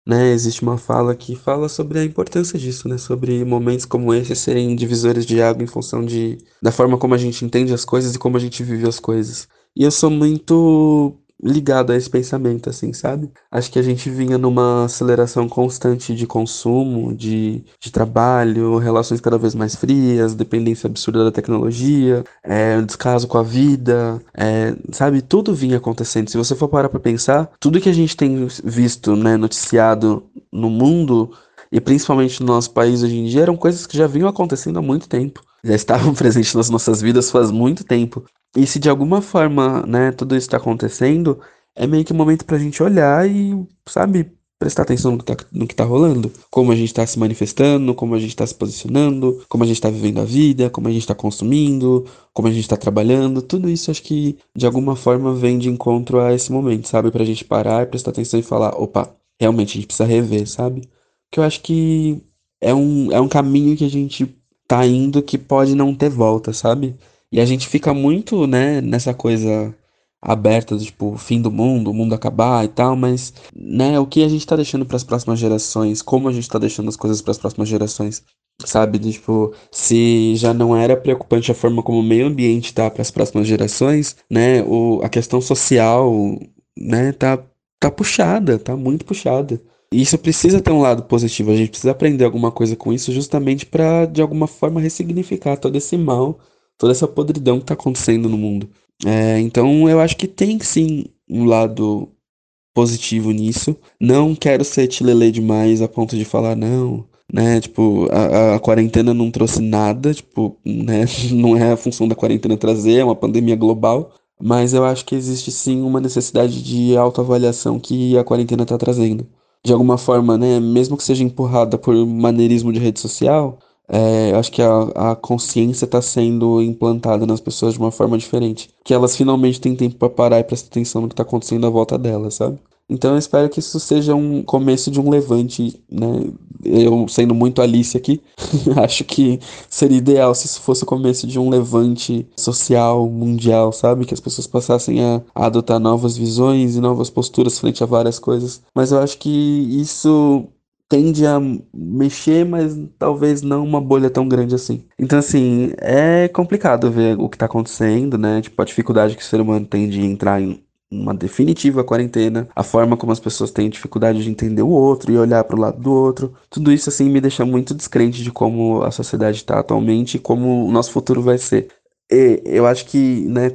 né, existe uma fala que fala sobre a importância disso, né, sobre momentos como esse serem divisores de água em função de da forma como a gente entende as coisas e como a gente vive as coisas. E eu sou muito ligado a esse pensamento, assim, sabe? Acho que a gente vinha numa aceleração constante de consumo, de, de trabalho, relações cada vez mais frias, dependência absurda da tecnologia, é, descaso com a vida, é, sabe? Tudo vinha acontecendo. Se você for parar pra pensar, tudo que a gente tem visto, né, noticiado no mundo e principalmente no nosso país hoje em dia eram coisas que já vinham acontecendo há muito tempo. Já estavam (laughs) presentes nas nossas vidas faz muito tempo. E se de alguma forma, né, tudo isso está acontecendo, é meio que um momento pra gente olhar e, sabe, prestar atenção no que tá, no que tá rolando. Como a gente tá se manifestando, como a gente tá se posicionando, como a gente tá vivendo a vida, como a gente tá consumindo, como a gente tá trabalhando. Tudo isso acho que de alguma forma vem de encontro a esse momento, sabe? Pra gente parar e prestar atenção e falar, opa, realmente a gente precisa rever, sabe? Que eu acho que é um, é um caminho que a gente tá indo que pode não ter volta, sabe? E a gente fica muito, né, nessa coisa aberta, do, tipo, fim do mundo, o mundo acabar e tal, mas, né, o que a gente tá deixando para as próximas gerações, como a gente tá deixando as coisas para as próximas gerações, sabe? Do, tipo, se já não era preocupante a forma como o meio ambiente tá para as próximas gerações, né, o, a questão social, né, tá, tá puxada, tá muito puxada. E isso precisa ter um lado positivo, a gente precisa aprender alguma coisa com isso justamente para de alguma forma ressignificar todo esse mal, toda essa podridão que está acontecendo no mundo. É, então eu acho que tem sim um lado positivo nisso. Não quero ser tilelê demais a ponto de falar não, né? Tipo, a, a, quarentena não trouxe nada, tipo, né? (laughs) Não é a função da quarentena trazer, é uma pandemia global. Mas eu acho que existe sim uma necessidade de autoavaliação que a quarentena está trazendo de alguma forma, né, mesmo que seja empurrada por maneirismo de rede social, é, acho que a, a consciência está sendo implantada nas pessoas de uma forma diferente. Que elas finalmente têm tempo para parar e prestar atenção no que está acontecendo à volta delas, sabe? Então eu espero que isso seja um começo de um levante, né? Eu sendo muito Alice aqui, (laughs) acho que seria ideal se isso fosse o começo de um levante social, mundial, sabe? Que as pessoas passassem a, a adotar novas visões e novas posturas frente a várias coisas. Mas eu acho que isso tende a mexer, mas talvez não uma bolha tão grande assim. Então, assim, é complicado ver o que tá acontecendo, né? Tipo, a dificuldade que o ser humano tem de entrar em uma definitiva quarentena, a forma como as pessoas têm dificuldade de entender o outro e olhar para o lado do outro. Tudo isso assim me deixa muito descrente de como a sociedade está atualmente e como o nosso futuro vai ser. E eu acho que, né,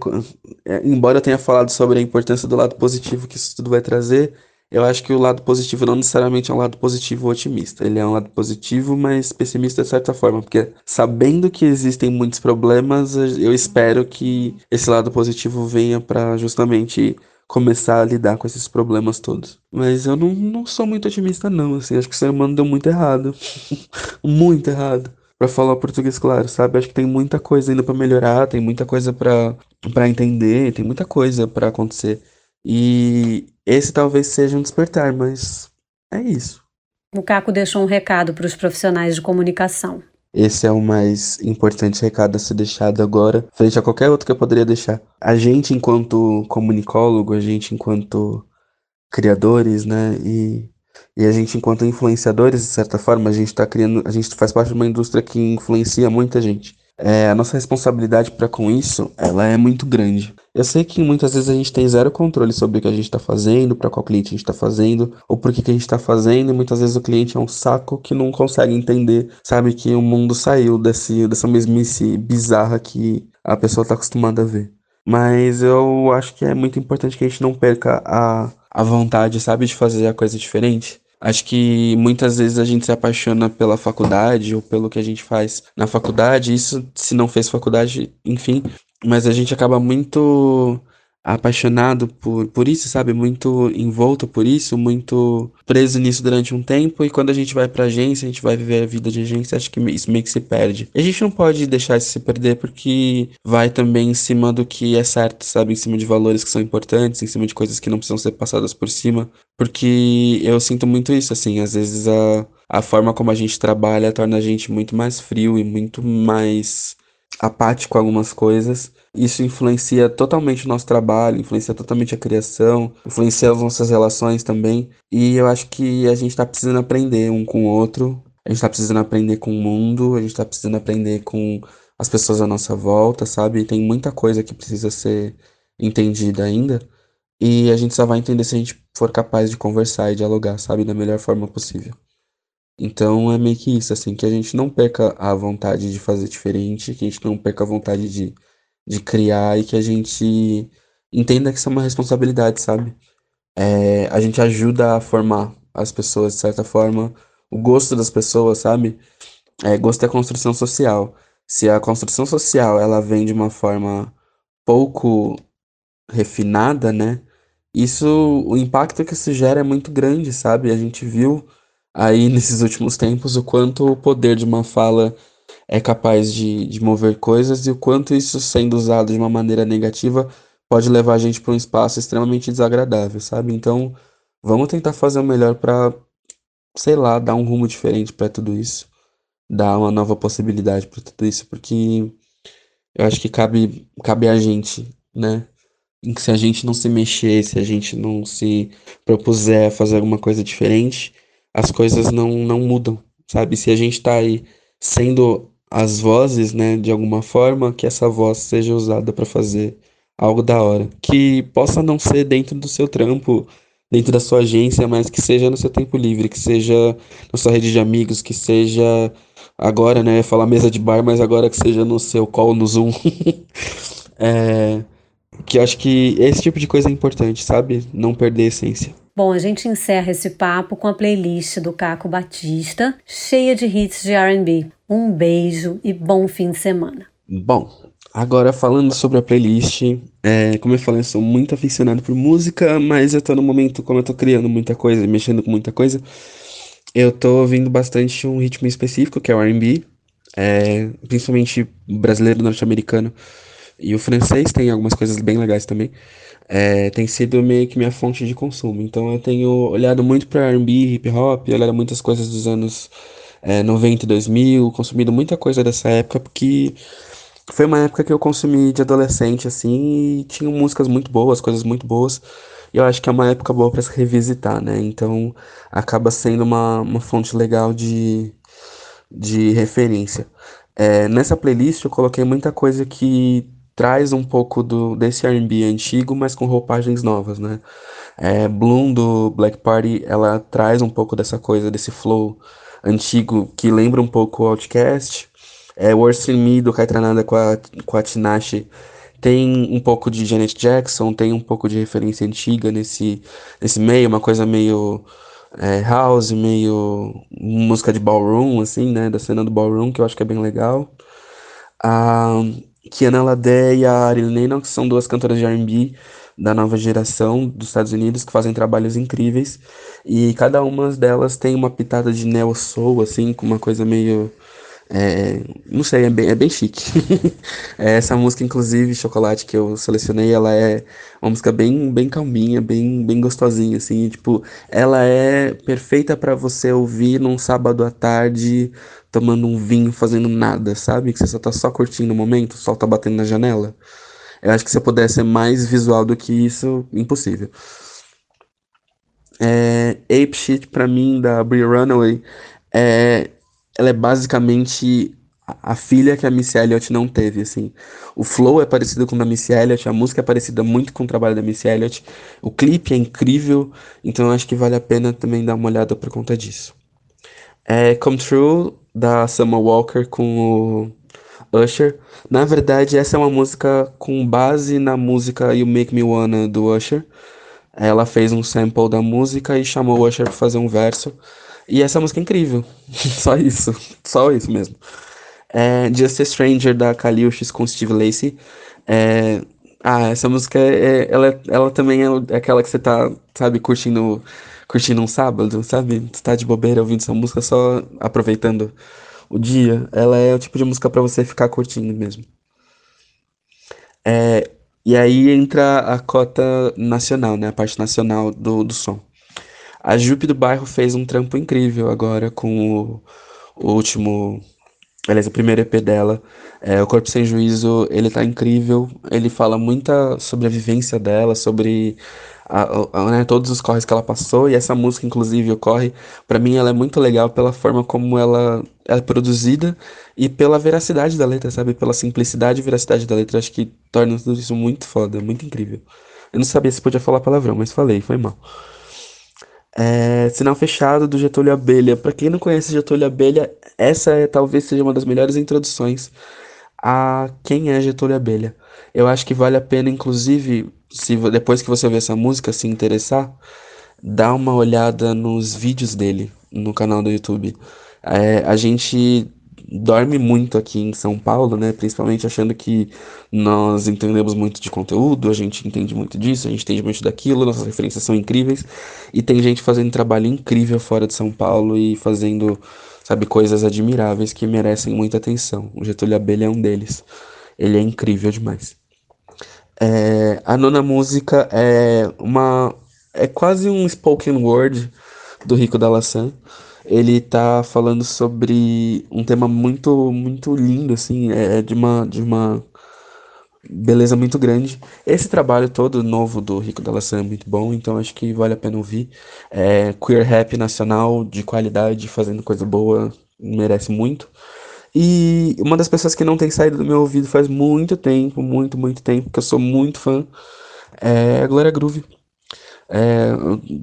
é, embora eu tenha falado sobre a importância do lado positivo que isso tudo vai trazer, eu acho que o lado positivo não necessariamente é um lado positivo otimista. Ele é um lado positivo, mas pessimista de certa forma, porque sabendo que existem muitos problemas, eu espero que esse lado positivo venha para justamente começar a lidar com esses problemas todos. Mas eu não, não sou muito otimista, não. Assim, acho que o ser humano deu muito errado. (laughs) muito errado. Pra falar português claro, sabe? Acho que tem muita coisa ainda para melhorar, tem muita coisa para entender, tem muita coisa para acontecer. E esse talvez seja um despertar, mas é isso. O Caco deixou um recado para os profissionais de comunicação. Esse é o mais importante recado a ser deixado agora, frente a qualquer outro que eu poderia deixar. A gente, enquanto comunicólogo, a gente, enquanto criadores, né, e, e a gente, enquanto influenciadores, de certa forma, a gente tá criando, a gente faz parte de uma indústria que influencia muita gente é, a nossa responsabilidade para com isso, ela é muito grande. Eu sei que muitas vezes a gente tem zero controle sobre o que a gente está fazendo, para qual cliente a gente está fazendo, ou por que, a gente está fazendo, e muitas vezes o cliente é um saco que não consegue entender, sabe, que o mundo saiu desse, dessa mesmice bizarra que a pessoa está acostumada a ver. Mas eu acho que é muito importante que a gente não perca a, a vontade, sabe, de fazer a coisa diferente. Acho que muitas vezes a gente se apaixona pela faculdade ou pelo que a gente faz na faculdade. Isso se não fez faculdade, enfim. Mas a gente acaba muito apaixonado por, por isso, sabe? Muito envolto por isso, muito preso nisso durante um tempo. E quando a gente vai pra agência, a gente vai viver a vida de agência, acho que isso meio que se perde. E a gente não pode deixar isso se perder porque vai também em cima do que é certo, sabe? Em cima de valores que são importantes, em cima de coisas que não precisam ser passadas por cima. Porque eu sinto muito isso, assim, às vezes a, a forma como a gente trabalha torna a gente muito mais frio e muito mais apático a algumas coisas. Isso influencia totalmente o nosso trabalho, influencia totalmente a criação, influencia as nossas relações também. E eu acho que a gente está precisando aprender um com o outro, a gente está precisando aprender com o mundo, a gente está precisando aprender com as pessoas à nossa volta, sabe? Tem muita coisa que precisa ser entendida ainda. E a gente só vai entender se a gente for capaz de conversar e dialogar, sabe, da melhor forma possível. Então é meio que isso, assim, que a gente não perca a vontade de fazer diferente, que a gente não perca a vontade de, de criar e que a gente entenda que isso é uma responsabilidade, sabe? É, a gente ajuda a formar as pessoas, de certa forma, o gosto das pessoas, sabe? É, gosto é construção social. Se a construção social ela vem de uma forma pouco refinada, né? Isso, o impacto que isso gera é muito grande, sabe? A gente viu aí (laughs) nesses últimos tempos o quanto o poder de uma fala é capaz de, de mover coisas e o quanto isso sendo usado de uma maneira negativa pode levar a gente para um espaço extremamente desagradável, sabe? Então, vamos tentar fazer o melhor para, sei lá, dar um rumo diferente para tudo isso, dar uma nova possibilidade para tudo isso, porque eu acho que cabe, cabe a gente, né? Se a gente não se mexer, se a gente não se propuser a fazer alguma coisa diferente, as coisas não, não mudam, sabe? Se a gente está aí sendo as vozes, né, de alguma forma, que essa voz seja usada para fazer algo da hora. Que possa não ser dentro do seu trampo, dentro da sua agência, mas que seja no seu tempo livre, que seja na sua rede de amigos, que seja agora, né, falar mesa de bar, mas agora que seja no seu call no Zoom. (laughs) é, que eu acho que esse tipo de coisa é importante, sabe? Não perder a essência. Bom, a gente encerra esse papo com a playlist do Caco Batista, cheia de hits de RB. Um beijo e bom fim de semana. Bom, agora falando sobre a playlist, é, como eu falei, eu sou muito aficionado por música, mas eu tô no momento, como eu tô criando muita coisa, mexendo com muita coisa, eu tô ouvindo bastante um ritmo específico, que é o RB, é, principalmente brasileiro, norte-americano. E o francês tem algumas coisas bem legais também é, tem sido meio que minha fonte de consumo. Então eu tenho olhado muito para R&B, hip hop, olhado muitas coisas dos anos é, 90 e 2000, consumido muita coisa dessa época, porque foi uma época que eu consumi de adolescente, assim, e tinha músicas muito boas, coisas muito boas. E eu acho que é uma época boa para se revisitar, né? Então acaba sendo uma, uma fonte legal de, de referência. É, nessa playlist eu coloquei muita coisa que traz um pouco do, desse R&B antigo, mas com roupagens novas, né? É, Bloom do Black Party, ela traz um pouco dessa coisa, desse flow antigo que lembra um pouco o Outcast. É, Worst in Me do Caetranada com a, com a Tinashe tem um pouco de Janet Jackson, tem um pouco de referência antiga nesse, nesse meio, uma coisa meio é, house, meio música de ballroom, assim, né? Da cena do ballroom, que eu acho que é bem legal. Ah, Kiana Ladé e a Ari Lennox são duas cantoras de R&B da nova geração dos Estados Unidos que fazem trabalhos incríveis e cada uma delas tem uma pitada de neo soul assim com uma coisa meio é, não sei, é bem, é bem chique. (laughs) É, essa música, inclusive, Chocolate, que eu selecionei, ela é uma música bem, bem calminha, bem, bem gostosinha, assim. Tipo, ela é perfeita para você ouvir num sábado à tarde, tomando um vinho, fazendo nada, sabe? Que você só tá só curtindo o momento, o sol tá batendo na janela. Eu acho que se eu pudesse ser mais visual do que isso, impossível. É, Ape Shit, pra mim, da Brie Runaway, é, ela é basicamente a filha que a Missy Elliott não teve, assim. O flow é parecido com o da Missy Elliott, a música é parecida muito com o trabalho da Missy Elliott, o clipe é incrível, então eu acho que vale a pena também dar uma olhada por conta disso. É Come True, da Summer Walker com o Usher. Na verdade, essa é uma música com base na música You Make Me Wanna, do Usher. Ela fez um sample da música e chamou o Usher pra fazer um verso. E essa música é incrível. (laughs) só isso. Só isso mesmo. É Just a Stranger, da Khalil X com Steve Lacey. É... Ah, essa música, é, ela, ela também é aquela que você tá, sabe, curtindo curtindo um sábado, sabe? Você tá de bobeira ouvindo essa música só aproveitando o dia. Ela é o tipo de música para você ficar curtindo mesmo. É, e aí entra a cota nacional, né? A parte nacional do, do som. A Jupe do Bairro fez um trampo incrível agora com o, o último. Aliás, o primeiro EP dela. É, o Corpo Sem Juízo, ele tá incrível. Ele fala muita sobre a vivência dela, sobre a, a, né, todos os corres que ela passou e essa música inclusive ocorre para mim ela é muito legal pela forma como ela é produzida e pela veracidade da letra sabe pela simplicidade e veracidade da letra acho que torna tudo isso muito foda muito incrível Eu não sabia se podia falar palavrão, mas falei, foi mal. É, Sinal Fechado do Getúlio Abelha. Para quem não conhece Getúlio Abelha, essa é talvez seja uma das melhores introduções a quem é Getúlio Abelha. Eu acho que vale a pena, inclusive, se depois que você ouvir essa música se interessar, dar uma olhada nos vídeos dele no canal do YouTube. É, a gente dorme muito aqui em São Paulo, né? Principalmente achando que nós entendemos muito de conteúdo, a gente entende muito disso, a gente entende muito daquilo, nossas referências são incríveis. E tem gente fazendo trabalho incrível fora de São Paulo e fazendo, sabe, coisas admiráveis que merecem muita atenção. O Getúlio Abelha é um deles. Ele é incrível demais. É, a nona música é uma. É quase um spoken word do Rico da Laçã ele tá falando sobre um tema muito muito lindo assim, é, é de uma de uma beleza muito grande. Esse trabalho todo novo do Rico da é muito bom, então acho que vale a pena ouvir. É queer rap nacional de qualidade, fazendo coisa boa, merece muito. E uma das pessoas que não tem saído do meu ouvido faz muito tempo, muito, muito tempo, que eu sou muito fã, é a Glória Groove. É,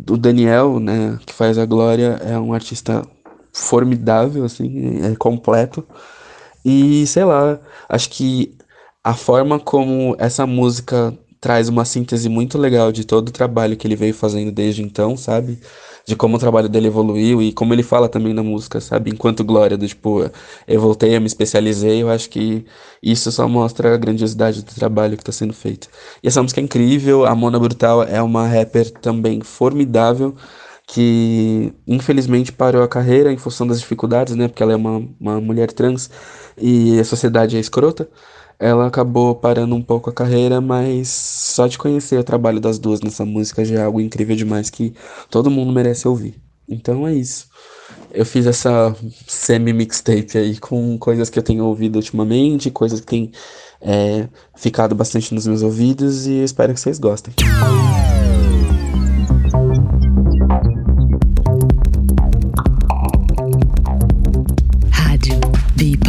o Daniel, né, que faz a Glória, é um artista formidável, assim, é completo. E sei lá, acho que a forma como essa música traz uma síntese muito legal de todo o trabalho que ele veio fazendo desde então, sabe? De como o trabalho dele evoluiu e como ele fala também na música, sabe? Enquanto Glória, do tipo, eu voltei, eu me especializei, eu acho que isso só mostra a grandiosidade do trabalho que está sendo feito. E essa música é incrível, a Mona Brutal é uma rapper também formidável, que infelizmente parou a carreira em função das dificuldades, né? Porque ela é uma, uma mulher trans e a sociedade é escrota ela acabou parando um pouco a carreira, mas só de conhecer o trabalho das duas nessa música já é algo incrível demais que todo mundo merece ouvir. Então é isso. Eu fiz essa semi-mixtape aí com coisas que eu tenho ouvido ultimamente, coisas que têm é, ficado bastante nos meus ouvidos e espero que vocês gostem. Rádio Bip.